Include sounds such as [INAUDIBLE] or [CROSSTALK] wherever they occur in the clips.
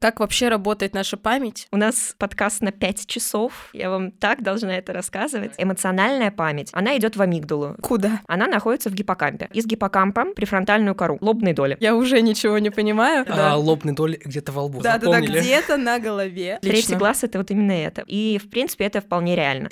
Как вообще работает наша память? У нас подкаст на 5 часов. Я вам так должна это рассказывать. Эмоциональная память, она идет в амигдалу. Куда? Она находится в гиппокампе. Из гиппокампа префронтальную кору, лобные доли. Я уже ничего не понимаю. А, лобные доли где-то во лбу. Да, да, да, где-то на голове. Третий глаз — это вот именно это. И, в принципе, это вполне реально.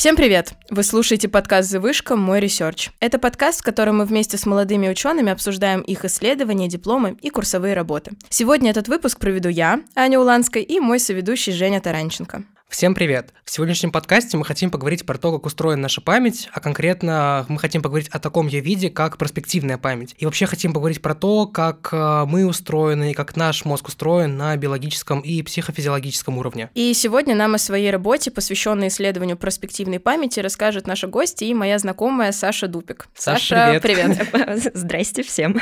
Всем привет! Вы слушаете подкаст «Завышка. Мой research». Это подкаст, в котором мы вместе с молодыми учеными обсуждаем их исследования, дипломы и курсовые работы. Сегодня этот выпуск проведу я, Аня Уланская, и мой соведущий Женя Таранченко. Всем привет! В сегодняшнем подкасте мы хотим поговорить про то, как устроена наша память, а конкретно мы хотим поговорить о таком ее виде, как проспективная память. И вообще хотим поговорить про то, как э, мы устроены и как наш мозг устроен на биологическом и психофизиологическом уровне. И сегодня нам о своей работе, посвященной исследованию проспективной памяти, расскажет наша гостья и моя знакомая Саша Дупик. Саша, привет. привет! [LAUGHS] Здрасте всем.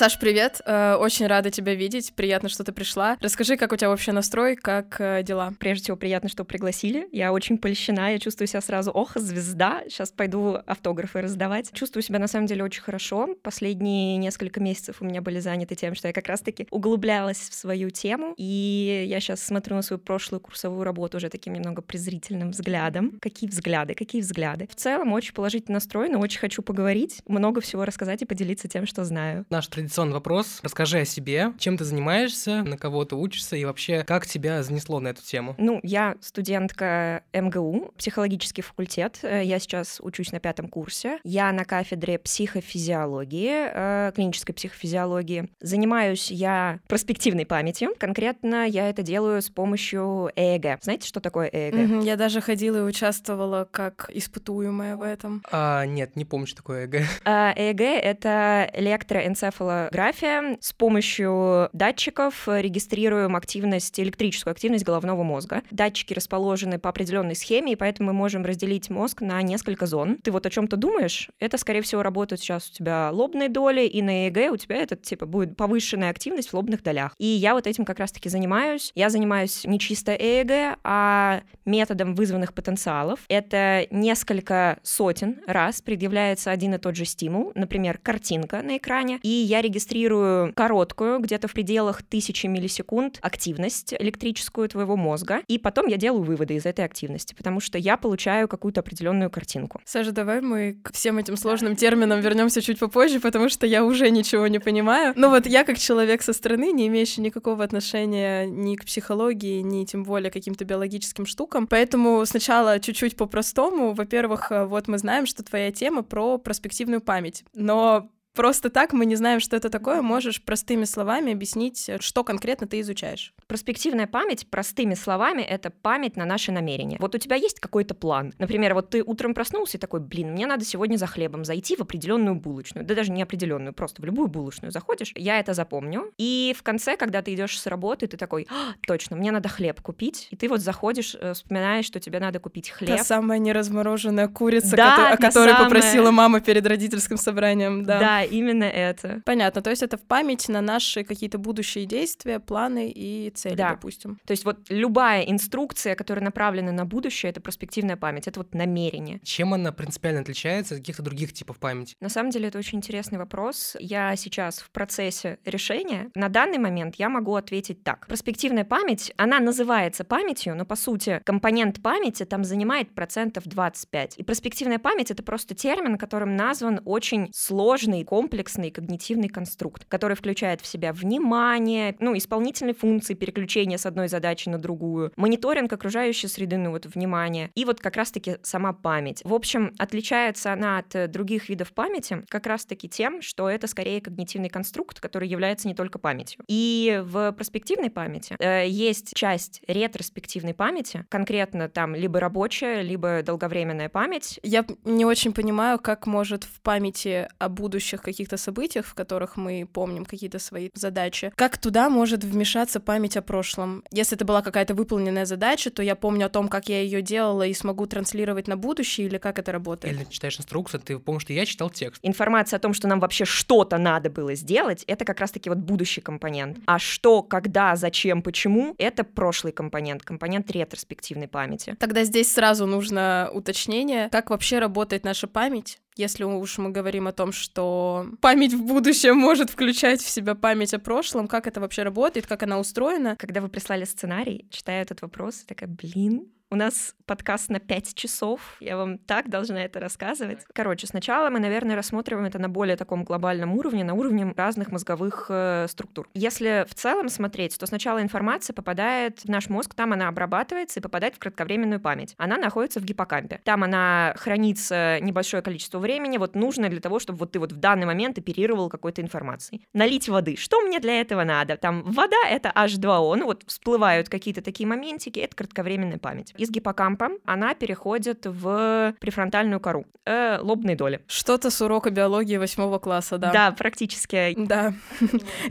Саш, привет! Э, Очень рада тебя видеть. Приятно, что ты пришла. Расскажи, как у тебя вообще настрой, как э, дела? Прежде всего, приятно, что пригласили. Я очень польщена, я чувствую себя сразу, ох, звезда, сейчас пойду автографы раздавать. Чувствую себя, на самом деле, очень хорошо. Последние несколько месяцев у меня были заняты тем, что я как раз-таки углублялась в свою тему, и я сейчас смотрю на свою прошлую курсовую работу уже таким немного презрительным взглядом. Какие взгляды, какие взгляды. В целом, очень положительный настрой, но очень хочу поговорить, много всего рассказать и поделиться тем, что знаю. Наш традиционный вопрос. Расскажи о себе, чем ты занимаешься, на кого ты учишься и вообще, как тебя занесло на эту тему. Ну, я студентка МГУ, психологический факультет. Э, Я сейчас учусь на пятом курсе. Я на кафедре психофизиологии, э, клинической психофизиологии. Занимаюсь я проспективной памятью. Конкретно я это делаю с помощью ЭЭГ. Знаете, что такое ЭЭГ? Мгм, Я даже ходила и участвовала как испытуемая в этом. А, нет, не помню, что такое ЭГ. А, ЭЭГ — это электроэнцефалография. С помощью датчиков регистрируем активность, электрическую активность головного мозга. Датчики расположены по определенной схеме, и поэтому мы можем разделить мозг на несколько зон. Ты вот о чем-то думаешь, это, скорее всего, работает сейчас у тебя лобные доли, и на ЭЭГ у тебя это, типа, будет повышенная активность в лобных долях. И я вот этим как раз-таки занимаюсь. Я занимаюсь не чисто ЭЭГ, а методом вызванных потенциалов. Это несколько сотен раз предъявляется один и тот же стимул, например, картинка на экране, и я регистрирую короткую, где-то в пределах тысячи миллисекунд, активность электрическую твоего мозга, и потом я делаю выводы из этой активности, потому что я получаю какую-то определенную картинку. Саша, давай мы к всем этим сложным терминам вернемся чуть попозже, потому что я уже ничего не понимаю. Ну вот я как человек со стороны, не имеющий никакого отношения ни к психологии, ни тем более к каким-то биологическим штукам, поэтому сначала чуть-чуть по-простому. Во-первых, э, вот мы знаем, что твоя тема про проспективную память, но Просто так мы не знаем, что это такое. Можешь простыми словами объяснить, что конкретно ты изучаешь? Проспективная память, простыми словами, это память на наши намерения. Вот у тебя есть какой-то план. Например, вот ты утром проснулся и такой, блин, мне надо сегодня за хлебом зайти в определенную булочную. Да даже не определенную, просто в любую булочную заходишь. Я это запомню. И в конце, когда ты идешь с работы, ты такой, «А, точно, мне надо хлеб купить. И ты вот заходишь, э, вспоминаешь, что тебе надо купить хлеб. Та самая неразмороженная курица, Да, кото- о которой самая. попросила мама перед родительским собранием. Да. Да, именно это. Понятно, то есть это в память на наши какие-то будущие действия, планы и цели, Да. допустим. То есть вот любая инструкция, которая направлена на будущее, это проспективная память, это вот намерение. Чем она принципиально отличается от каких-то других типов памяти? На самом деле это очень интересный вопрос. Я сейчас в процессе решения. На данный момент я могу ответить так. Проспективная память, она называется памятью, но по сути компонент памяти там занимает процентов 25. И проспективная память — это просто термин, которым назван очень сложный, комплексный когнитивный конструкт, который включает в себя внимание, ну, исполнительные функции переключения с одной задачи на другую, мониторинг окружающей среды, ну, вот внимание, и вот как раз-таки сама память. В общем, отличается она от э, других видов памяти как раз-таки тем, что это скорее когнитивный конструкт, который является не только памятью. И в проспективной памяти э, есть часть ретроспективной памяти, конкретно там либо рабочая, либо долговременная память. Я не очень понимаю, как может в памяти о будущих прошлых каких-то событиях, в которых мы помним какие-то свои задачи, как туда может вмешаться память о прошлом? Если это была какая-то выполненная задача, то я помню о том, как я ее делала и смогу транслировать на будущее, или как это работает? Или читаешь инструкцию, ты помнишь, что я читал текст. Информация о том, что нам вообще что-то надо было сделать, это как раз-таки вот будущий компонент. А что, когда, зачем, почему, это прошлый компонент, компонент ретроспективной памяти. Тогда здесь сразу нужно уточнение, как вообще работает наша память, если уж мы говорим о том, что память в будущем может включать в себя память о прошлом, как это вообще работает, как она устроена. Когда вы прислали сценарий, читая этот вопрос, такая, блин, у нас подкаст на 5 часов. Я вам так должна это рассказывать. Короче, сначала мы, наверное, рассматриваем это на более таком глобальном уровне, на уровне разных мозговых э, структур. Если в целом смотреть, то сначала информация попадает в наш мозг, там она обрабатывается и попадает в кратковременную память. Она находится в гиппокампе. Там она хранится небольшое количество времени, вот нужно для того, чтобы вот ты вот в данный момент оперировал какой-то информацией. Налить воды. Что мне для этого надо? Там вода — это H2O, ну вот всплывают какие-то такие моментики, это кратковременная память из гиппокампа она переходит в префронтальную кору, э, лобные доли. Что-то с урока биологии восьмого класса, да. Да, практически. Да.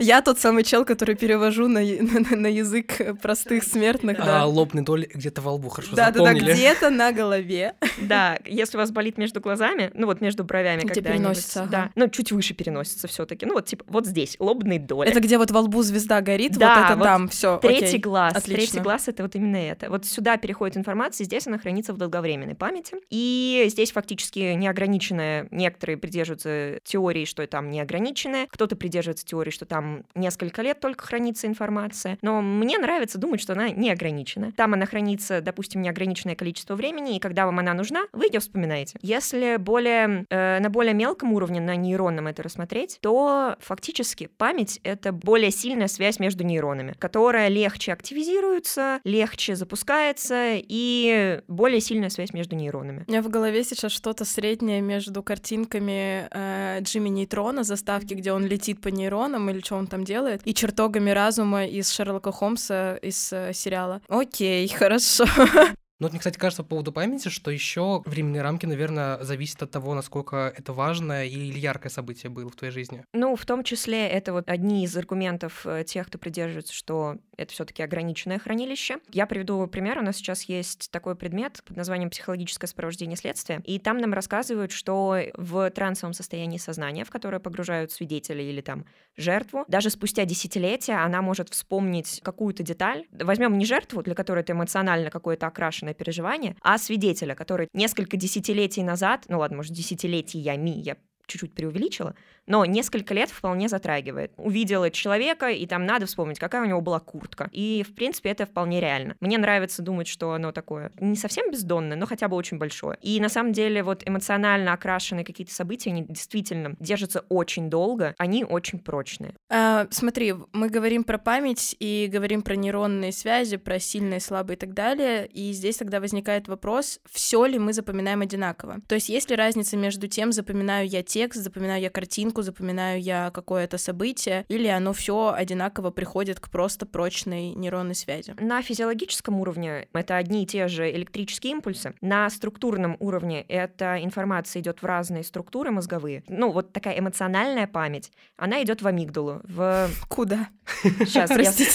Я тот самый чел, который перевожу на, на, на язык простых смертных, да. А лобные доли где-то во лбу, хорошо Да, да, да, запомнили. где-то на голове. Да, если у вас болит между глазами, ну вот между бровями, когда переносится, да, ну чуть выше переносится все таки ну вот типа вот здесь, лобные доли. Это где вот во лбу звезда горит, Да, вот это там, все. Третий глаз. Третий глаз это вот именно это. Вот сюда переходит информация, здесь она хранится в долговременной памяти. И здесь фактически неограниченная. Некоторые придерживаются теории, что там неограниченная, кто-то придерживается теории, что там несколько лет только хранится информация. Но мне нравится думать, что она неограничена. Там она хранится, допустим, неограниченное количество времени, и когда вам она нужна, вы ее вспоминаете. Если более, э, на более мелком уровне, на нейронном это рассмотреть, то фактически память — это более сильная связь между нейронами, которая легче активизируется, легче запускается и более сильная связь между нейронами. У меня в голове сейчас что-то среднее между картинками э, Джимми Нейтрона, заставки, где он летит по нейронам или что он там делает, и чертогами разума из Шерлока Холмса из э, сериала. Окей, хорошо. [LAUGHS] Ну, вот мне, кстати, кажется по поводу памяти, что еще временные рамки, наверное, зависят от того, насколько это важное или яркое событие было в твоей жизни. Ну, в том числе это вот одни из аргументов э, тех, кто придерживается, что это все-таки ограниченное хранилище. Я приведу пример. У нас сейчас есть такой предмет под названием психологическое сопровождение следствия, и там нам рассказывают, что в трансовом состоянии сознания, в которое погружают свидетели или там жертву, даже спустя десятилетия она может вспомнить какую-то деталь. Возьмем не жертву, для которой это эмоционально какое-то окрашенное переживание, а свидетеля, который несколько десятилетий назад, ну ладно, может, десятилетиями, я чуть-чуть преувеличила, но несколько лет вполне затрагивает. Увидела человека, и там надо вспомнить, какая у него была куртка. И, в принципе, это вполне реально. Мне нравится думать, что оно такое не совсем бездонное, но хотя бы очень большое. И на самом деле вот эмоционально окрашенные какие-то события, они действительно держатся очень долго, они очень прочные. А, смотри, мы говорим про память и говорим про нейронные связи, про сильные, слабые и так далее. И здесь тогда возникает вопрос, все ли мы запоминаем одинаково. То есть есть ли разница между тем, запоминаю я текст, запоминаю я картинку, запоминаю я какое-то событие, или оно все одинаково приходит к просто прочной нейронной связи. На физиологическом уровне это одни и те же электрические импульсы. На структурном уровне эта информация идет в разные структуры мозговые. Ну, вот такая эмоциональная память, она идет в амигдалу, в [LAUGHS] Куда? Сейчас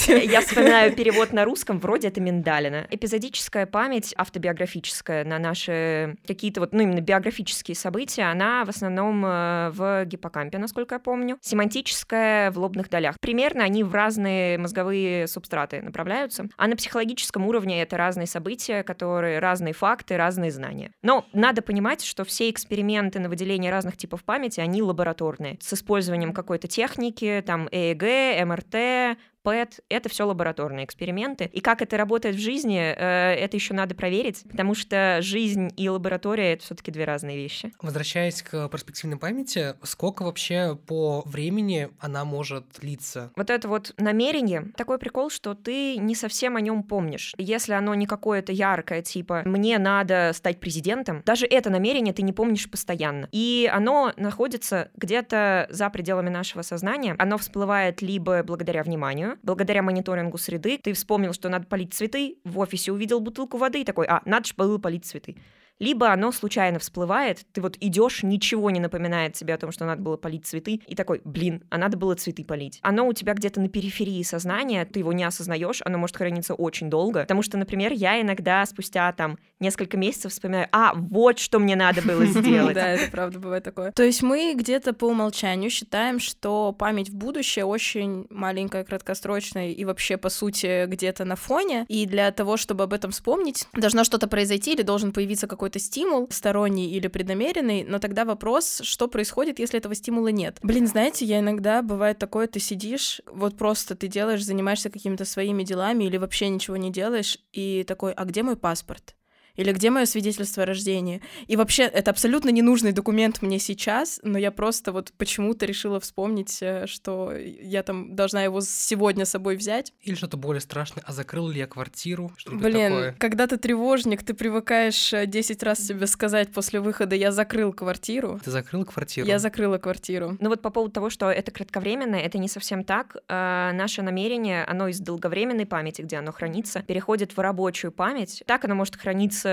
я, я вспоминаю перевод на русском, вроде это миндалина. Эпизодическая память, автобиографическая на наши какие-то вот, ну, именно биографические события, она в основном э, в гиппокампе, насколько я помню. Семантическая в лобных долях. Примерно они в разные мозговые субстраты направляются. А на психологическом уровне это разные события, которые разные факты, разные знания. Но надо понимать, что все эксперименты на выделение разных типов памяти, они лабораторные, с использованием какой-то техники, там ЭЭГ, МРТ, ПЭТ, это все лабораторные эксперименты. И как это работает в жизни, э, это еще надо проверить, потому что жизнь и лаборатория это все-таки две разные вещи. Возвращаясь к перспективной памяти, сколько вообще по времени она может длиться? Вот это вот намерение, такой прикол, что ты не совсем о нем помнишь. Если оно не какое-то яркое, типа «мне надо стать президентом», даже это намерение ты не помнишь постоянно. И оно находится где-то за пределами нашего сознания. Оно всплывает либо благодаря вниманию, благодаря мониторингу среды. Ты вспомнил, что надо полить цветы, в офисе увидел бутылку воды и такой «а, надо же было полить цветы». Либо оно случайно всплывает, ты вот идешь, ничего не напоминает тебе о том, что надо было полить цветы, и такой, блин, а надо было цветы полить. Оно у тебя где-то на периферии сознания, ты его не осознаешь, оно может храниться очень долго, потому что, например, я иногда спустя там несколько месяцев вспоминаю, а, вот что мне надо было [LAUGHS] сделать. Да, это правда бывает такое. То есть мы где-то по умолчанию считаем, что память в будущее очень маленькая, краткосрочная и вообще, по сути, где-то на фоне, и для того, чтобы об этом вспомнить, должно что-то произойти или должен появиться какой-то стимул, сторонний или преднамеренный, но тогда вопрос, что происходит, если этого стимула нет. Блин, знаете, я иногда, бывает такое, ты сидишь, вот просто ты делаешь, занимаешься какими-то своими делами или вообще ничего не делаешь, и такой, а где мой паспорт? Или где мое свидетельство о рождении. И вообще, это абсолютно ненужный документ мне сейчас, но я просто вот почему-то решила вспомнить, э, что я там должна его сегодня с собой взять. Или что-то более страшное, а закрыл ли я квартиру? Блин, такое. когда ты тревожник, ты привыкаешь 10 э, раз себе сказать после выхода «я закрыл квартиру». Ты закрыл квартиру? Я закрыла квартиру. Ну вот по поводу того, что это кратковременно, это не совсем так. Э, наше намерение, оно из долговременной памяти, где оно хранится, переходит в рабочую память. Так оно может храниться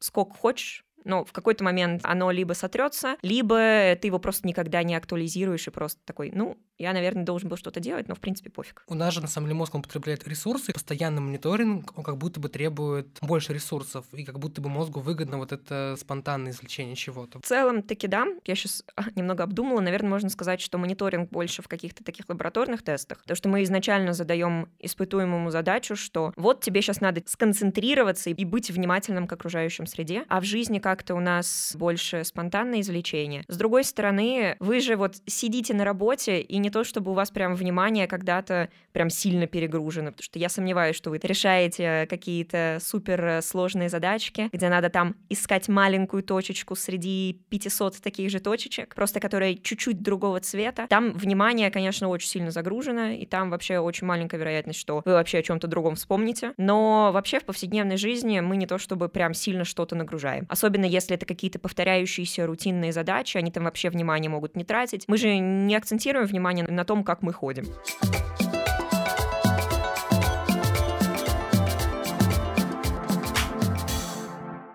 сколько хочешь, но в какой-то момент оно либо сотрется, либо ты его просто никогда не актуализируешь и просто такой, ну, я, наверное, должен был что-то делать, но в принципе пофиг. У нас же на самом деле мозг он потребляет ресурсы, постоянный мониторинг, он как будто бы требует больше ресурсов, и как будто бы мозгу выгодно вот это спонтанное извлечение чего-то. В целом таки да, я сейчас [LAUGHS] немного обдумала, наверное, можно сказать, что мониторинг больше в каких-то таких лабораторных тестах, потому что мы изначально задаем испытуемому задачу, что вот тебе сейчас надо сконцентрироваться и быть внимательным к окружающей среде, а в жизни как-то у нас больше спонтанное извлечение. С другой стороны, вы же вот сидите на работе и не то, чтобы у вас прям внимание когда-то прям сильно перегружено, потому что я сомневаюсь, что вы решаете какие-то супер сложные задачки, где надо там искать маленькую точечку среди 500 таких же точечек, просто которые чуть-чуть другого цвета. Там внимание, конечно, очень сильно загружено, и там вообще очень маленькая вероятность, что вы вообще о чем-то другом вспомните. Но вообще в повседневной жизни мы не то чтобы прям сильно что-то нагружаем. Особенно если это какие-то повторяющиеся рутинные задачи, они там вообще внимание могут не тратить. Мы же не акцентируем внимание на том, как мы ходим.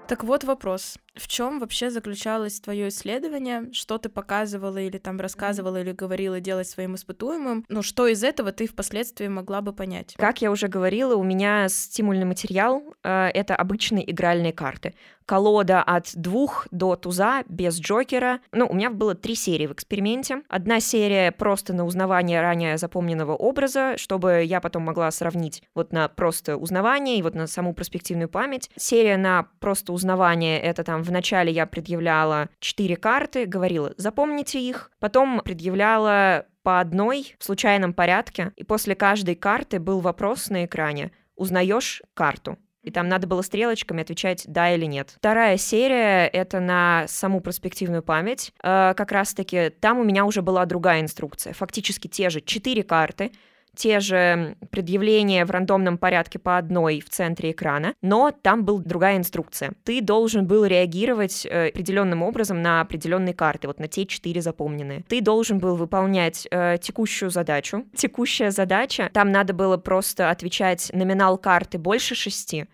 Так вот вопрос. В чем вообще заключалось твое исследование? Что ты показывала или там рассказывала или говорила делать своим испытуемым? Ну, что из этого ты впоследствии могла бы понять? Как я уже говорила, у меня стимульный материал э, — это обычные игральные карты колода от двух до туза без Джокера. Ну, у меня было три серии в эксперименте. Одна серия просто на узнавание ранее запомненного образа, чтобы я потом могла сравнить вот на просто узнавание и вот на саму перспективную память. Серия на просто узнавание — это там вначале я предъявляла четыре карты, говорила «запомните их», потом предъявляла по одной в случайном порядке, и после каждой карты был вопрос на экране «узнаешь карту?» и там надо было стрелочками отвечать «да» или «нет». Вторая серия — это на саму перспективную память. Э, как раз-таки там у меня уже была другая инструкция. Фактически те же четыре карты, те же предъявления в рандомном порядке по одной в центре экрана, но там была другая инструкция. Ты должен был реагировать э, определенным образом на определенные карты, вот на те четыре запомненные. Ты должен был выполнять э, текущую задачу. Текущая задача, там надо было просто отвечать номинал карты больше шести,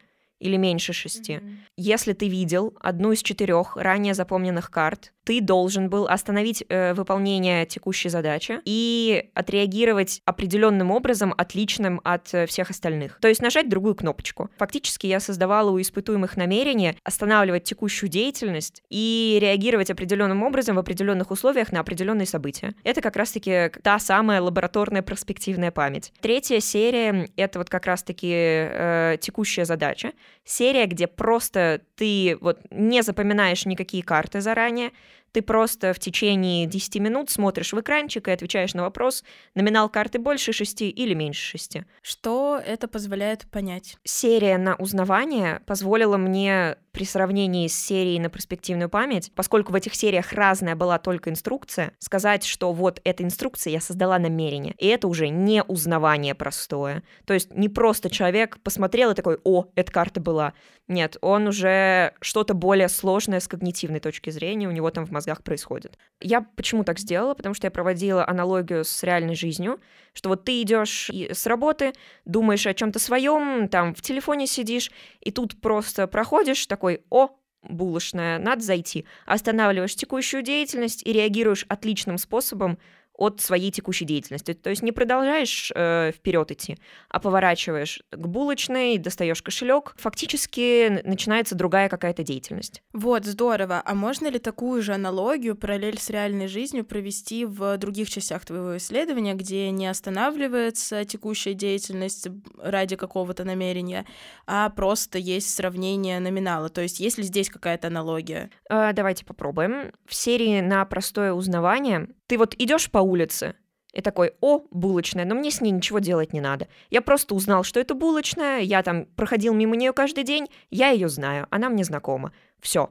или меньше шести. Mm-hmm. Если ты видел одну из четырех ранее запомненных карт, ты должен был остановить э, выполнение текущей задачи и отреагировать определенным образом, отличным от э, всех остальных. То есть нажать другую кнопочку. Фактически я создавала у испытуемых намерение останавливать текущую деятельность и реагировать определенным образом в определенных условиях на определенные события. Это как раз-таки та самая лабораторная перспективная память. Третья серия — это вот как раз-таки э, текущая задача. Серия, где просто ты вот не запоминаешь никакие карты заранее, ты просто в течение 10 минут смотришь в экранчик и отвечаешь на вопрос, номинал карты больше 6 или меньше 6. Что это позволяет понять? Серия на узнавание позволила мне при сравнении с серией на перспективную память, поскольку в этих сериях разная была только инструкция, сказать, что вот эта инструкция я создала намерение. И это уже не узнавание простое. То есть не просто человек посмотрел и такой, о, эта карта была. Нет, он уже что-то более сложное с когнитивной точки зрения у него там в мозгах происходит. Я почему так сделала? Потому что я проводила аналогию с реальной жизнью, что вот ты идешь с работы, думаешь о чем-то своем, там в телефоне сидишь, и тут просто проходишь такой, о, булочная, надо зайти. Останавливаешь текущую деятельность и реагируешь отличным способом от своей текущей деятельности. То есть не продолжаешь э, вперед идти, а поворачиваешь к булочной, достаешь кошелек. Фактически начинается другая какая-то деятельность. Вот, здорово. А можно ли такую же аналогию, параллель с реальной жизнью провести в других частях твоего исследования, где не останавливается текущая деятельность ради какого-то намерения, а просто есть сравнение номинала? То есть есть ли здесь какая-то аналогия? Э, давайте попробуем. В серии на простое узнавание ты вот идешь по улице, и такой, о, булочная, но мне с ней ничего делать не надо. Я просто узнал, что это булочная, я там проходил мимо нее каждый день, я ее знаю, она мне знакома. Все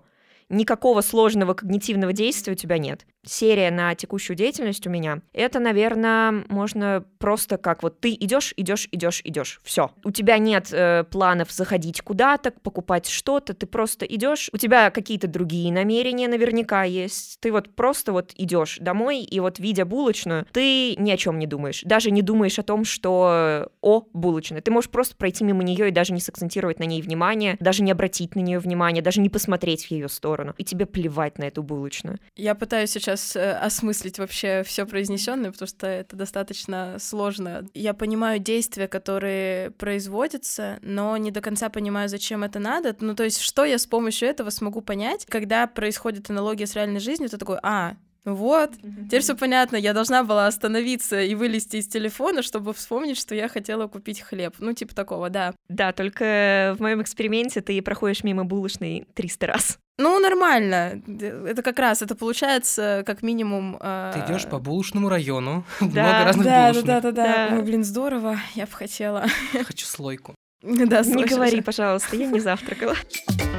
никакого сложного когнитивного действия у тебя нет. Серия на текущую деятельность у меня, это, наверное, можно просто как вот ты идешь, идешь, идешь, идешь, все. У тебя нет э, планов заходить куда-то, покупать что-то, ты просто идешь. У тебя какие-то другие намерения наверняка есть. Ты вот просто вот идешь домой и вот видя булочную, ты ни о чем не думаешь, даже не думаешь о том, что о булочная. Ты можешь просто пройти мимо нее и даже не сакцентировать на ней внимание, даже не обратить на нее внимание, даже не посмотреть в ее сторону сторону, и тебе плевать на эту булочную. Я пытаюсь сейчас э, осмыслить вообще все произнесенное, потому что это достаточно сложно. Я понимаю действия, которые производятся, но не до конца понимаю, зачем это надо. Ну, то есть, что я с помощью этого смогу понять, когда происходит аналогия с реальной жизнью, ты такой, а, вот, теперь все понятно. Я должна была остановиться и вылезти из телефона, чтобы вспомнить, что я хотела купить хлеб. Ну, типа такого, да. Да, только в моем эксперименте ты проходишь мимо булочной 300 раз. Ну, нормально. Это как раз, это получается как минимум... Э... Ты идешь по булочному району, [LAUGHS] да. много разных да, булочных. Да, да, да, да. Ой, блин, здорово, я бы хотела. Хочу слойку. [LAUGHS] Да, Не говори, пожалуйста, я не завтракала. [LAUGHS]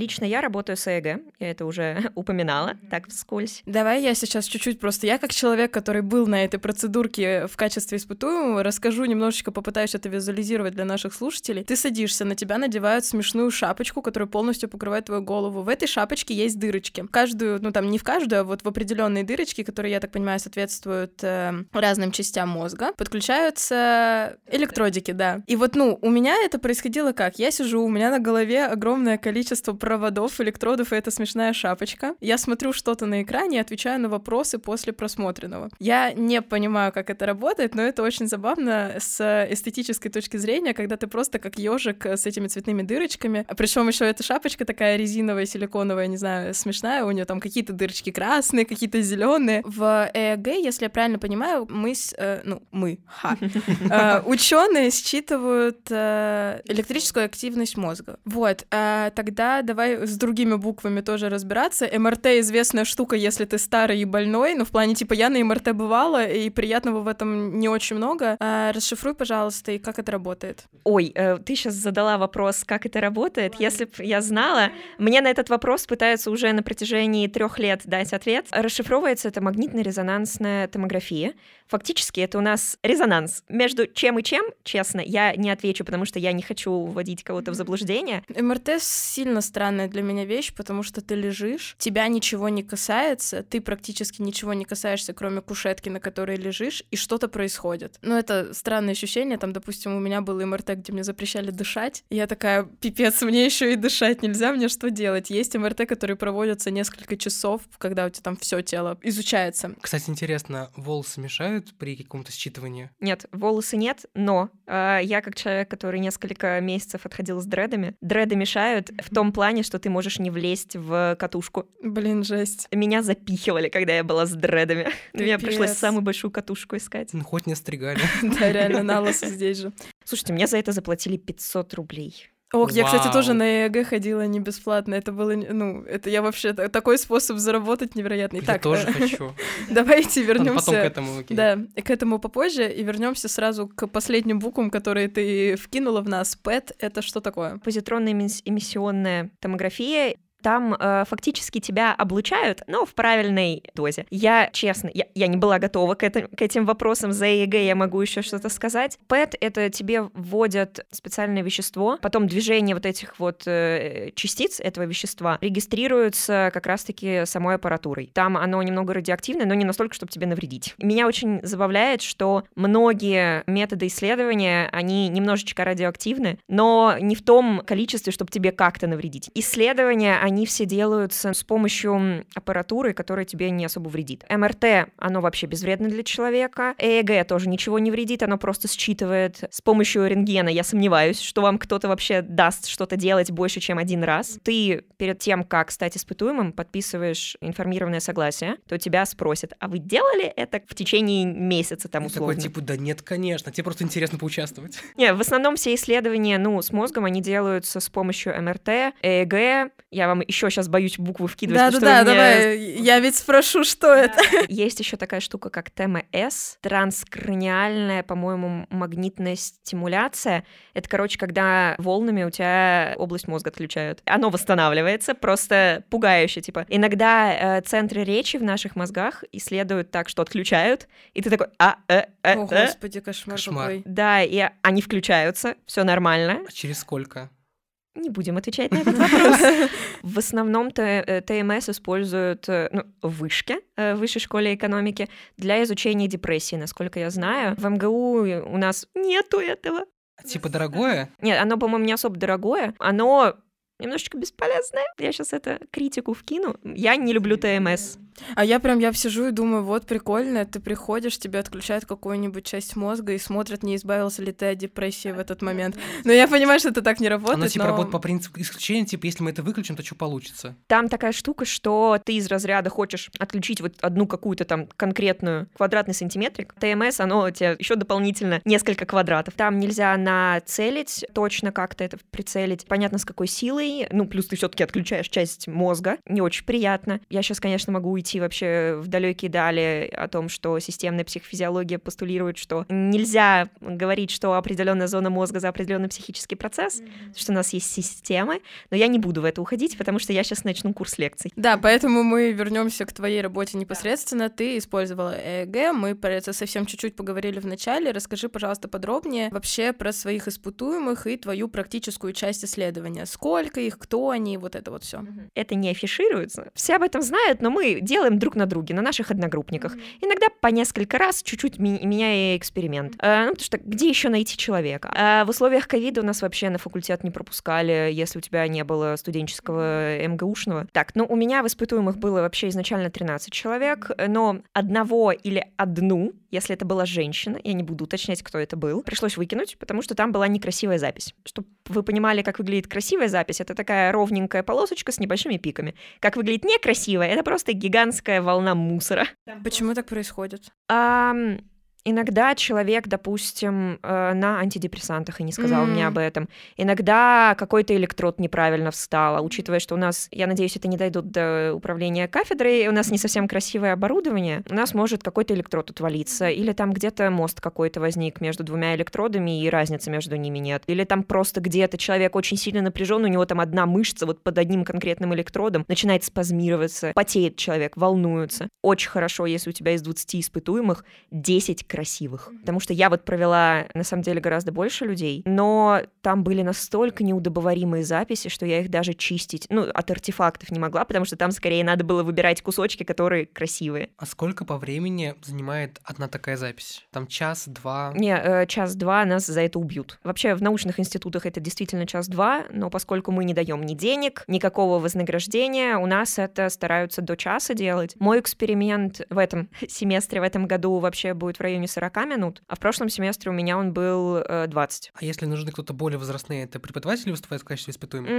Лично я работаю с ЭГ, я это уже [LAUGHS] упоминала, так вскользь. Давай я сейчас чуть-чуть просто, я как человек, который был на этой процедурке в качестве испытуемого, расскажу немножечко, попытаюсь это визуализировать для наших слушателей. Ты садишься, на тебя надевают смешную шапочку, которая полностью покрывает твою голову. В этой шапочке есть дырочки. Каждую, ну там не в каждую, а вот в определенные дырочки, которые, я так понимаю, соответствуют э, разным частям мозга, подключаются электродики, да. И вот, ну, у меня это происходило как? Я сижу, у меня на голове огромное количество проводов, электродов, и это смешная шапочка. Я смотрю что-то на экране и отвечаю на вопросы после просмотренного. Я не понимаю, как это работает, но это очень забавно с эстетической точки зрения, когда ты просто как ежик с этими цветными дырочками. А причем еще эта шапочка такая резиновая, силиконовая, не знаю, смешная. У нее там какие-то дырочки красные, какие-то зеленые. В ЭЭГ, если я правильно понимаю, мы, с, э, ну мы, ха, [LAUGHS] э, ученые считывают э, электрическую активность мозга. Вот, э, тогда давай давай с другими буквами тоже разбираться. МРТ известная штука, если ты старый и больной, но в плане типа я на МРТ бывала, и приятного в этом не очень много. А, расшифруй, пожалуйста, и как это работает. Ой, э, ты сейчас задала вопрос, как это работает. Если бы я знала, мне на этот вопрос пытаются уже на протяжении трех лет дать ответ. Расшифровывается это магнитно-резонансная томография. Фактически это у нас резонанс между чем и чем, честно, я не отвечу, потому что я не хочу вводить кого-то в заблуждение. МРТ сильно странная для меня вещь, потому что ты лежишь, тебя ничего не касается, ты практически ничего не касаешься, кроме кушетки, на которой лежишь, и что-то происходит. Ну, это странное ощущение, там, допустим, у меня был МРТ, где мне запрещали дышать, и я такая, пипец, мне еще и дышать нельзя, мне что делать? Есть МРТ, которые проводятся несколько часов, когда у тебя там все тело изучается. Кстати, интересно, волосы мешают мешают при каком-то считывании? Нет, волосы нет, но э, я как человек, который несколько месяцев отходил с дредами, дреды мешают в том плане, что ты можешь не влезть в катушку. Блин, жесть. Меня запихивали, когда я была с дредами. [LAUGHS] Мне пришлось самую большую катушку искать. Ну, хоть не стригали. [LAUGHS] Да, реально, на [LAUGHS] здесь же. Слушайте, мне за это заплатили 500 рублей. Ох, я, кстати, тоже на ЭЭГ ходила не бесплатно. Это было, ну, это я вообще такой способ заработать невероятный. Я так, тоже э, хочу. [LAUGHS] Давайте вернемся. Потом к этому. Окей. Да, к этому попозже и вернемся сразу к последним буквам, которые ты вкинула в нас. ПЭТ — это что такое? Позитронная эмиссионная томография Там э, фактически тебя облучают, но в правильной дозе. Я, честно, я, я не была готова к, это, к этим вопросам за ЕГЭ, я могу еще что-то сказать. ПЭТ — это тебе вводят специальное вещество, потом движение вот этих вот э, частиц этого вещества регистрируется как раз-таки самой аппаратурой. Там оно немного радиоактивное, но не настолько, чтобы тебе навредить. Меня очень забавляет, что многие методы исследования, они немножечко радиоактивны, но не в том количестве, чтобы тебе как-то навредить. Исследования, они все делаются с помощью аппаратуры, которая тебе не особо вредит. МРТ, оно вообще безвредно для человека. ЭЭГ тоже ничего не вредит, оно просто считывает с помощью рентгена. Я сомневаюсь, что вам кто-то вообще даст что-то делать больше, чем один раз. Ты перед тем, как стать испытуемым, подписываешь информированное согласие, то тебя спросят, а вы делали это в течение месяца там условно? Такой, типа, да нет, конечно, тебе просто интересно поучаствовать. [LAUGHS] Не, в основном все исследования, ну, с мозгом, они делаются с помощью МРТ, ЭЭГ. Я вам еще сейчас боюсь буквы вкидывать. Да-да-да, давай, я ведь спрошу, что это. [LAUGHS] Есть еще такая штука, как ТМС, транскраниальная, по-моему, магнитная стимуляция. Это, короче, когда волнами у тебя область мозга отключают. Оно восстанавливается, просто пугающе, типа. Иногда э, центры речи в наших мозгах исследуют так, что отключают, и ты такой, а, э, э, О, э. господи, кошмар, Кошмар. какой. Да, и они включаются, все нормально. А через сколько? Не будем отвечать на этот вопрос. [LAUGHS] В основном-то э, ТМС используют э, ну, в вышке, э, в высшей школе экономики, для изучения депрессии, насколько я знаю. В МГУ у нас нету этого. Типа дорогое? Нет, оно, по-моему, не особо дорогое. Оно немножечко бесполезное. Я сейчас это критику вкину. Я не люблю ТМС. А я прям, я сижу и думаю, вот прикольно, ты приходишь, тебе отключают какую-нибудь часть мозга и смотрят, не избавился ли ты от депрессии в этот момент. Но я понимаю, что это так не работает, Оно типа но- работает по принципу исключения, типа, если мы это выключим, то что получится? Там такая штука, что ты из разряда хочешь отключить вот одну какую-то там конкретную квадратный сантиметрик. ТМС, оно тебе еще дополнительно несколько квадратов. Там нельзя нацелить, точно как-то это прицелить. Понятно, с какой силой. Ну, плюс ты все-таки отключаешь часть мозга. Не очень приятно. Я сейчас, конечно, могу уйти вообще в далекие дали о том, что системная психофизиология постулирует, что нельзя говорить, что определенная зона мозга за определенный психический процесс, что у нас есть системы, но я не буду в это уходить, потому что я сейчас начну курс лекций. Да, поэтому мы вернемся к твоей работе непосредственно. Ты использовала ЭЭГ, мы про это совсем чуть-чуть поговорили в начале. Расскажи, пожалуйста, подробнее вообще про своих испытуемых и твою практическую часть исследования. Сколько их, кто они, вот это вот все. Это не афишируется. Все об этом знают, но мы делаем друг на друге, на наших одногруппниках. Иногда по несколько раз, чуть-чуть ми- меняя эксперимент. Э, ну, потому что где еще найти человека? А в условиях ковида у нас вообще на факультет не пропускали, если у тебя не было студенческого МГУшного. Так, ну, у меня в испытуемых было вообще изначально 13 человек, но одного или одну, если это была женщина, я не буду уточнять, кто это был, пришлось выкинуть, потому что там была некрасивая запись. Чтобы вы понимали, как выглядит красивая запись, это такая ровненькая полосочка с небольшими пиками. Как выглядит некрасивая, это просто гигантская волна мусора. Почему так происходит? Ам, Иногда человек, допустим, э, на антидепрессантах и не сказал Мгм. мне об этом. Иногда какой-то электрод неправильно встал, а учитывая, что у нас, я надеюсь, это не дойдут до управления кафедрой, у нас не совсем красивое оборудование, у нас может какой-то электрод отвалиться, или там где-то мост какой-то возник между двумя электродами, и разницы между ними нет. Или там просто где-то человек очень сильно напряжен, у него там одна мышца вот под одним конкретным электродом начинает спазмироваться, потеет человек, волнуется. Очень хорошо, если у тебя из 20 испытуемых 10 красивых. Потому что я вот провела, на самом деле, гораздо больше людей, но там были настолько неудобоваримые записи, что я их даже чистить, ну, от артефактов не могла, потому что там скорее надо было выбирать кусочки, которые красивые. А сколько по времени занимает одна такая запись? Там час, два? Не, э, час-два нас за это убьют. Вообще в научных институтах это действительно час-два, но поскольку мы не даем ни денег, никакого вознаграждения, у нас это стараются до часа делать. Мой эксперимент в этом [LAUGHS] семестре, в этом году вообще будет в районе 40 минут, а в прошлом семестре у меня он был э, 20. А если нужны кто-то более возрастные, это преподаватели выступают в качестве испытуемых?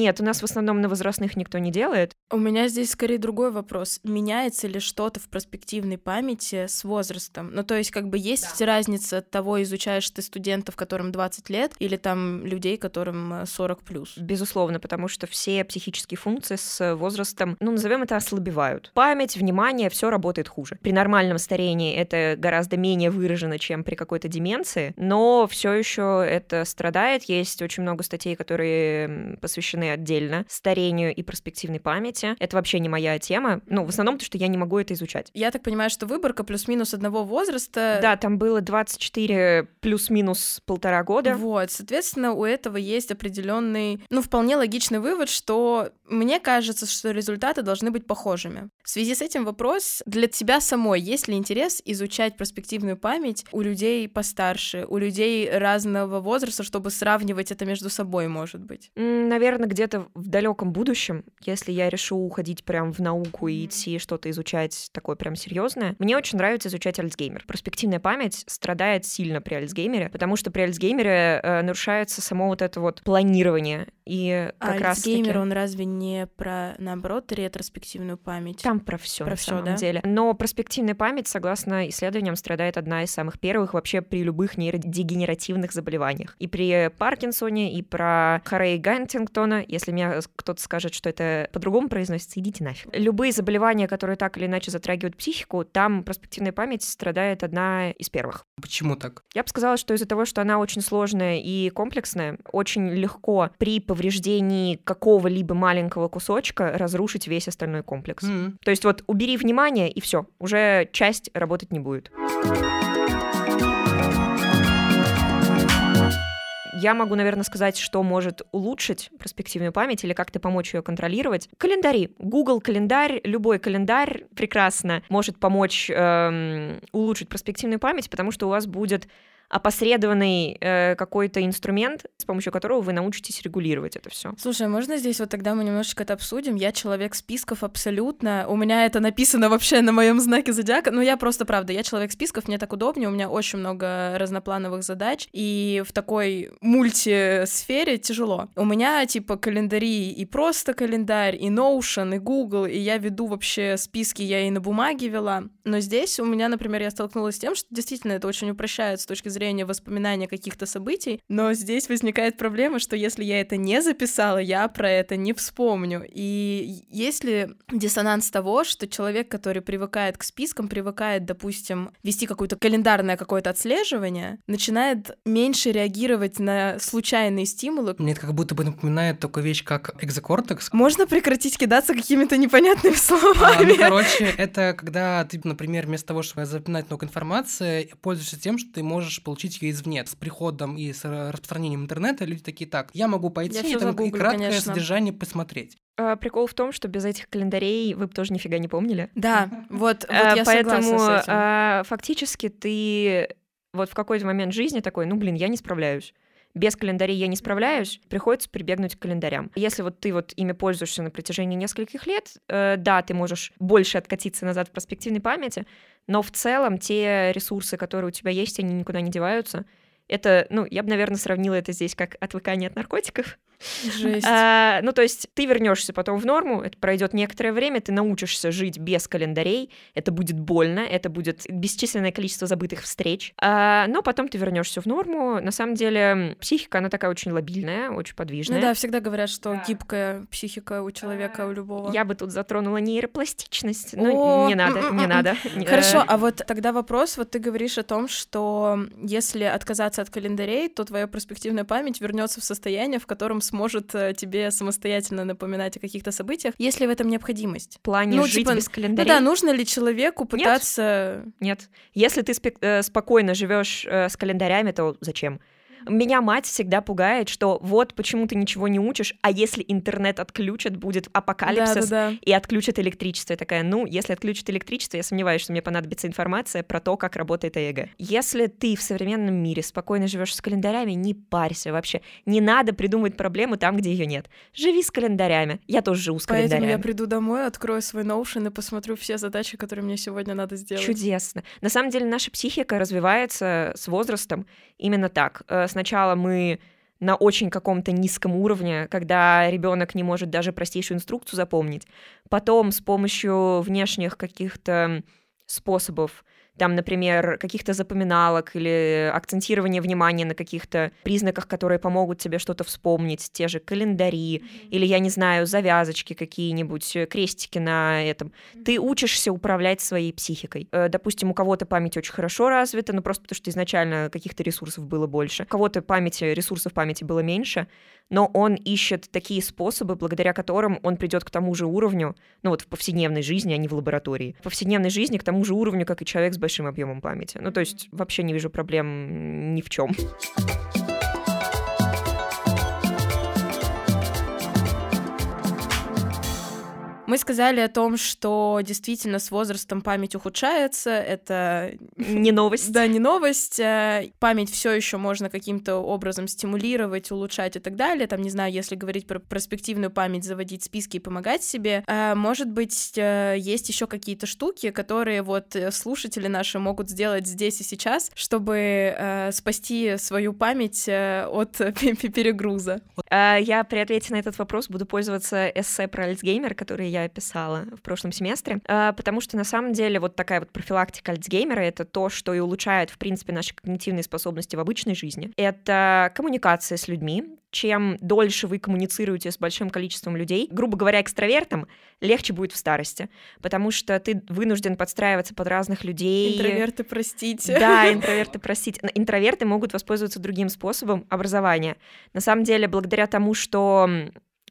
Нет, у нас в основном на возрастных никто не делает. У меня здесь скорее другой вопрос. Меняется ли что-то в перспективной памяти с возрастом? Ну, то есть, как бы есть разница от того, изучаешь ты студентов, которым 20 лет, или там людей, которым э, 40 плюс? Безусловно, потому что все психические функции с возрастом, ну, назовем это, ослабевают. Память, внимание, все работает хуже. При нормальном старении это гораздо менее выражено, чем при какой-то деменции, но все еще это страдает. Есть очень много статей, которые посвящены отдельно отдельно, старению и перспективной памяти. Это вообще не моя тема. Ну, в основном, потому что я не могу это изучать. Я так понимаю, что выборка плюс-минус одного возраста. Да, там было 24 плюс-минус полтора года. Вот, соответственно, у этого есть определенный, ну, вполне логичный вывод, что мне кажется, что результаты должны быть похожими. В связи с этим вопрос для тебя самой, есть ли интерес изучать перспективную память у людей постарше, у людей разного возраста, чтобы сравнивать это между собой, может быть? Наверное, где-то в далеком будущем, если я решу уходить прям в науку и идти что-то изучать такое прям серьезное, мне очень нравится изучать Альцгеймер. Перспективная память страдает сильно при Альцгеймере, потому что при Альцгеймере э, нарушается само вот это вот планирование. И как а раз Альцгеймер, он разве не про, наоборот, ретроспективную память? Там про все про на всё, самом да? деле. Но перспективная память, согласно исследованиям, страдает одна из самых первых вообще при любых нейродегенеративных заболеваниях. И при Паркинсоне, и про Харей Гантингтона, если мне кто-то скажет, что это по-другому произносится, идите нафиг. Любые заболевания, которые так или иначе затрагивают психику, там перспективная память страдает одна из первых. Почему так? Я бы сказала, что из-за того, что она очень сложная и комплексная, очень легко при повреждении какого-либо маленького кусочка разрушить весь остальной комплекс. М. То есть вот убери внимание, и все, уже часть работать не будет. Я могу, наверное, сказать, что может улучшить перспективную память или как-то помочь ее контролировать. Календари. Google календарь, любой календарь прекрасно может помочь эм, улучшить перспективную память, потому что у вас будет опосредованный э, какой-то инструмент, с помощью которого вы научитесь регулировать это все. Слушай, можно здесь вот тогда мы немножечко это обсудим? Я человек списков абсолютно. У меня это написано вообще на моем знаке зодиака. Ну, я просто, правда, я человек списков, мне так удобнее, у меня очень много разноплановых задач, и в такой мультисфере тяжело. У меня, типа, календари и просто календарь, и Notion, и Google, и я веду вообще списки, я и на бумаге вела. Но здесь у меня, например, я столкнулась с тем, что действительно это очень упрощает с точки зрения воспоминания каких-то событий, но здесь возникает проблема, что если я это не записала, я про это не вспомню. И есть ли диссонанс того, что человек, который привыкает к спискам, привыкает, допустим, вести какое-то календарное какое-то отслеживание, начинает меньше реагировать на случайные стимулы. Мне это как будто бы напоминает такую вещь, как экзокортекс. Можно прекратить кидаться какими-то непонятными А, словами? ну, короче, это когда ты, например, вместо того, чтобы запоминать много информации, пользуешься тем, что ты можешь получить ее извне. С приходом и с распространением интернета люди такие, так, я могу пойти Я и, там, и краткое конечно. содержание посмотреть. А, Прикол в том, что без этих календарей вы бы тоже нифига не помнили. Да, вот, вот Э, я Поэтому согласна с этим. а, фактически ты вот в какой-то момент жизни такой, ну, блин, я не справляюсь. Без календарей я не справляюсь, приходится прибегнуть к календарям. Если вот ты вот ими пользуешься на протяжении нескольких лет, э, да, ты можешь больше откатиться назад в перспективной памяти, но в целом те ресурсы, которые у тебя есть, они никуда не деваются. Это, ну, я бы, наверное, сравнила это здесь как отвыкание от наркотиков. Жесть. А, ну, то есть ты вернешься потом в норму, это пройдет некоторое время, ты научишься жить без календарей, это будет больно, это будет бесчисленное количество забытых встреч, А, но потом ты вернешься в норму. На самом деле психика, она такая очень лобильная, очень подвижная. Ну да, всегда говорят, что гибкая психика у человека, у любого. Я бы тут затронула нейропластичность, но О, не надо, не м-м-м. надо. [LAUGHS] Хорошо, Э, а вот тогда вопрос, вот ты говоришь о том, что если отказаться от календарей, то твоя перспективная память вернется в состояние, в котором сможет э, тебе самостоятельно напоминать о каких-то событиях, есть ли в этом необходимость? В плане ну, жить типа, без Ну календарей? да, нужно ли человеку пытаться... Нет. Если ты э, спокойно живешь э, с календарями, то зачем? Меня мать всегда пугает, что вот почему ты ничего не учишь, а если интернет отключат, будет апокалипсис Да-да-да. и отключат электричество. Я такая, ну, если отключат электричество, я сомневаюсь, что мне понадобится информация про то, как работает ЭЭГ. Если ты в современном мире спокойно живешь с календарями, не парься вообще. Не надо придумывать проблему там, где ее нет. Живи с календарями. Я тоже живу с Поэтому календарями. я приду домой, открою свой Notion и посмотрю все задачи, которые мне сегодня надо сделать. Чудесно. На самом деле наша психика развивается с возрастом именно так. Сначала мы на очень каком-то низком уровне, когда ребенок не может даже простейшую инструкцию запомнить. Потом с помощью внешних каких-то способов, там, например, каких-то запоминалок или акцентирования внимания на каких-то признаках, которые помогут тебе что-то вспомнить, те же календари или, я не знаю, завязочки какие-нибудь, э, крестики на этом. Ты учишься управлять своей психикой. Э, Допустим, у кого-то память очень хорошо развита, ну просто потому что изначально каких-то ресурсов было больше. У кого-то памяти, ресурсов памяти было меньше, но он ищет такие способы, благодаря которым он придет к тому же уровню, ну вот в повседневной жизни, а не в лаборатории. В повседневной жизни к тому же уровню, как и человек с большим объемом памяти. Ну то есть вообще не вижу проблем ни в чем. Мы сказали о том, что действительно с возрастом память ухудшается. Это не новость. Да, не новость. Э, память все еще можно каким-то образом стимулировать, улучшать и так далее. Там, не знаю, если говорить про перспективную память, заводить списки и помогать себе. Э, может быть, э, есть еще какие-то штуки, которые вот слушатели наши могут сделать здесь и сейчас, чтобы спасти свою память от [LAUGHS] перегруза. Я при ответе на этот вопрос буду пользоваться эссе про Альцгеймер, который я я писала в прошлом семестре, а, потому что на самом деле вот такая вот профилактика Альцгеймера — это то, что и улучшает, в принципе, наши когнитивные способности в обычной жизни. Это коммуникация с людьми, чем дольше вы коммуницируете с большим количеством людей, грубо говоря, экстравертом, легче будет в старости, потому что ты вынужден подстраиваться под разных людей. Интроверты, простите. Да, [LAUGHS] интроверты, простите. Интроверты могут воспользоваться другим способом образования. На самом деле, благодаря тому, что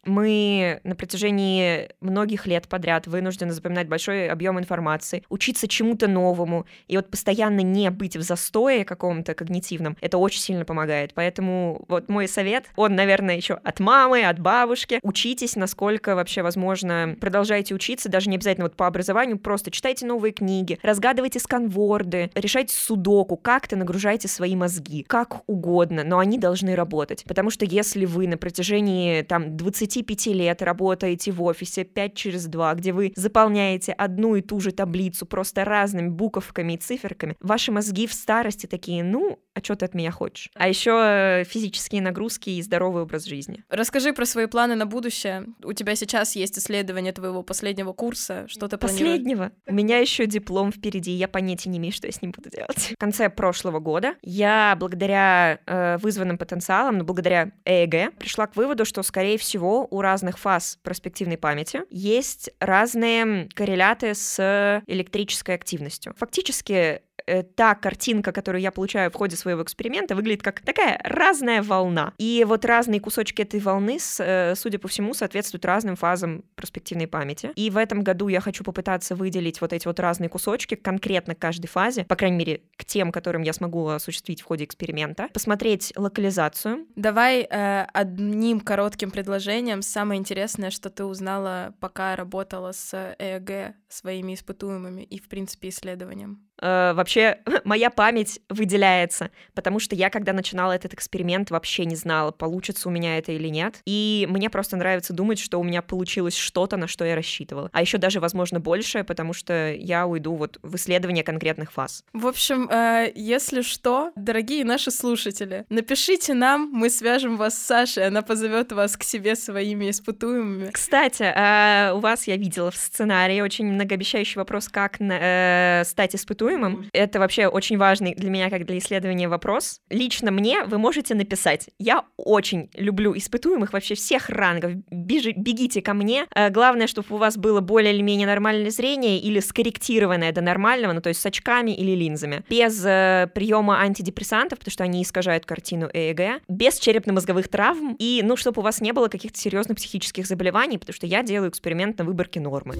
мы на протяжении многих лет подряд вынуждены запоминать большой объем информации, учиться чему-то новому, и вот постоянно не быть в застое каком-то когнитивном, это очень сильно помогает. Поэтому вот мой совет, он, наверное, еще от мамы, от бабушки. Учитесь, насколько вообще возможно. Продолжайте учиться, даже не обязательно вот по образованию, просто читайте новые книги, разгадывайте сканворды, решайте судоку, как-то нагружайте свои мозги, как угодно, но они должны работать. Потому что если вы на протяжении там 20 25 лет работаете в офисе 5 через 2, где вы заполняете одну и ту же таблицу просто разными буковками и циферками, ваши мозги в старости такие, ну, а что ты от меня хочешь? А еще физические нагрузки и здоровый образ жизни. Расскажи про свои планы на будущее. У тебя сейчас есть исследование твоего последнего курса. Что ты Последнего? У меня еще диплом впереди, я понятия не имею, что я с ним буду делать. В конце прошлого года я благодаря э, вызванным потенциалам, но ну, благодаря ЭЭГ, пришла к выводу, что, скорее всего, у разных фаз перспективной памяти есть разные корреляты с электрической активностью. Фактически Э, та картинка, которую я получаю в ходе своего эксперимента, выглядит как такая разная волна. И вот разные кусочки этой волны, э, судя по всему, соответствуют разным фазам перспективной памяти. И в этом году я хочу попытаться выделить вот эти вот разные кусочки конкретно к каждой фазе, по крайней мере, к тем, которым я смогу осуществить в ходе эксперимента, посмотреть локализацию. Давай э, одним коротким предложением самое интересное, что ты узнала, пока работала с ЭЭГ своими испытуемыми и, в принципе, исследованием э, вообще [LAUGHS] моя память выделяется, потому что я, когда начинала этот эксперимент, вообще не знала, получится у меня это или нет. И мне просто нравится думать, что у меня получилось что-то, на что я рассчитывала. А еще даже, возможно, большее, потому что я уйду вот в исследование конкретных фаз. В общем, э, если что, дорогие наши слушатели, напишите нам, мы свяжем вас с Сашей, она позовет вас к себе своими испытуемыми. Кстати, э, у вас я видела в сценарии очень многообещающий вопрос, как э, стать испытуемым. Это вообще очень важный для меня, как для исследования вопрос. Лично мне вы можете написать. Я очень люблю испытуемых вообще всех рангов. Бегите ко мне. Э, главное, чтобы у вас было более или менее нормальное зрение или скорректированное до нормального, ну то есть с очками или линзами. Без э, приема антидепрессантов, потому что они искажают картину ЭЭГ. Без черепно-мозговых травм. И, ну, чтобы у вас не было каких-то серьезных психических заболеваний, потому что я делаю эксперимент на выборке нормы.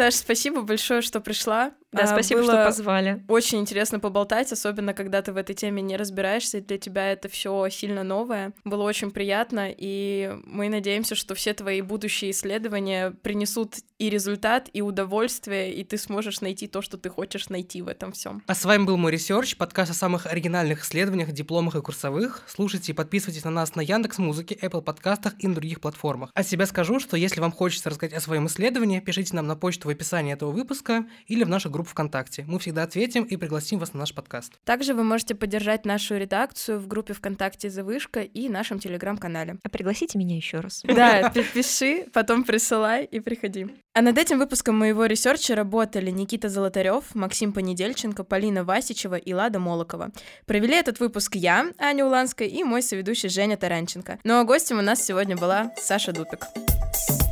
Саш, спасибо большое, что пришла. Да, а, спасибо, Было что позвали. Очень интересно поболтать, особенно когда ты в этой теме не разбираешься, и для тебя это все сильно новое. Было очень приятно, и мы надеемся, что все твои будущие исследования принесут и результат, и удовольствие, и ты сможешь найти то, что ты хочешь найти в этом всем. А с вами был мой research, подкаст о самых оригинальных исследованиях, дипломах и курсовых. Слушайте и подписывайтесь на нас на Яндекс Музыке, Apple подкастах и на других платформах. От себя скажу, что если вам хочется рассказать о своем исследовании, пишите нам на почту в описании этого выпуска или в нашу группу группу ВКонтакте. Мы всегда ответим и пригласим вас на наш подкаст. Также вы можете поддержать нашу редакцию в группе ВКонтакте «Завышка» и нашем Телеграм-канале. А пригласите меня еще раз. [LAUGHS] Да, пиши, потом присылай и приходи. А над этим выпуском моего research а работали Никита Золотарев, Максим Понедельченко, Полина Васичева и Лада Молокова. Провели этот выпуск я, Аня Уланская, и мой соведущий Женя Таранченко. Ну а гостем у нас сегодня была Саша Дупик. Thank